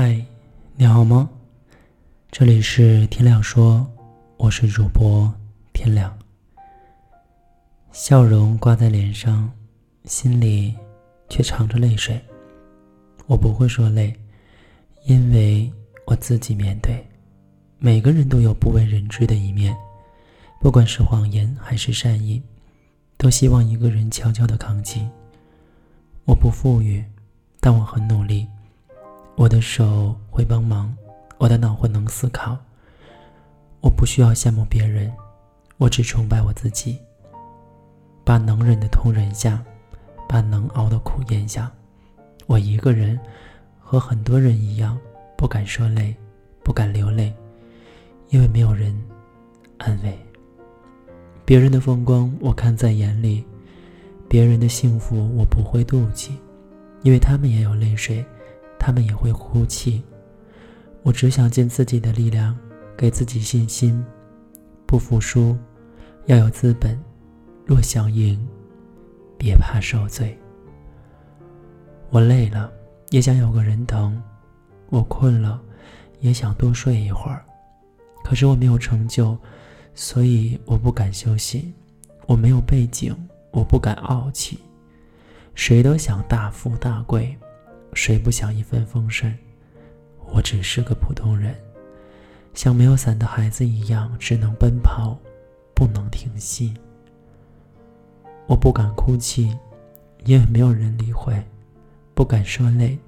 嗨，你好吗？这里是天亮说，我是主播天亮。笑容挂在脸上，心里却藏着泪水。我不会说累，因为我自己面对。每个人都有不为人知的一面，不管是谎言还是善意，都希望一个人悄悄的扛起。我不富裕，但我很努力。我的手会帮忙，我的脑会能思考。我不需要羡慕别人，我只崇拜我自己。把能忍的痛忍下，把能熬的苦咽下。我一个人，和很多人一样，不敢说累，不敢流泪，因为没有人安慰。别人的风光我看在眼里，别人的幸福我不会妒忌，因为他们也有泪水。他们也会哭泣。我只想尽自己的力量，给自己信心，不服输，要有资本。若想赢，别怕受罪。我累了，也想有个人疼；我困了，也想多睡一会儿。可是我没有成就，所以我不敢休息。我没有背景，我不敢傲气。谁都想大富大贵。谁不想一帆风顺？我只是个普通人，像没有伞的孩子一样，只能奔跑，不能停息。我不敢哭泣，因为没有人理会；不敢说累，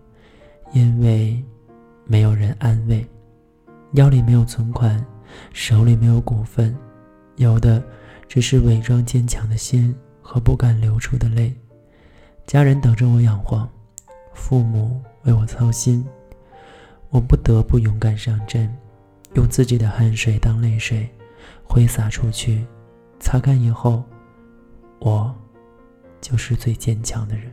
因为没有人安慰。腰里没有存款，手里没有股份，有的只是伪装坚强的心和不敢流出的泪。家人等着我养活。父母为我操心，我不得不勇敢上阵，用自己的汗水当泪水，挥洒出去，擦干以后，我就是最坚强的人。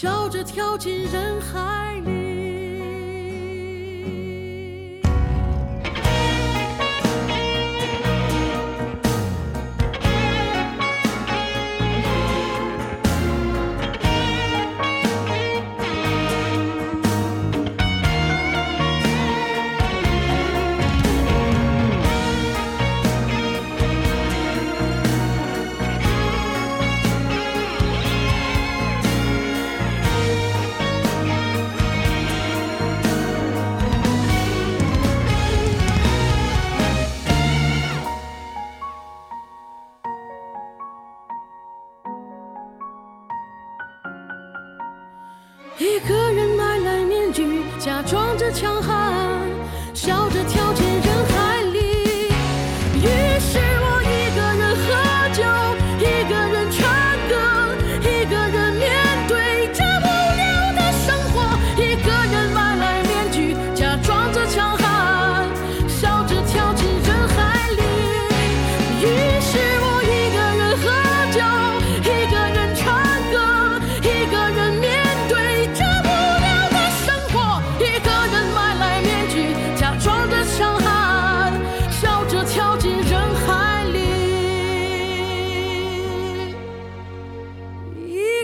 笑着跳进人海里。强悍笑着跳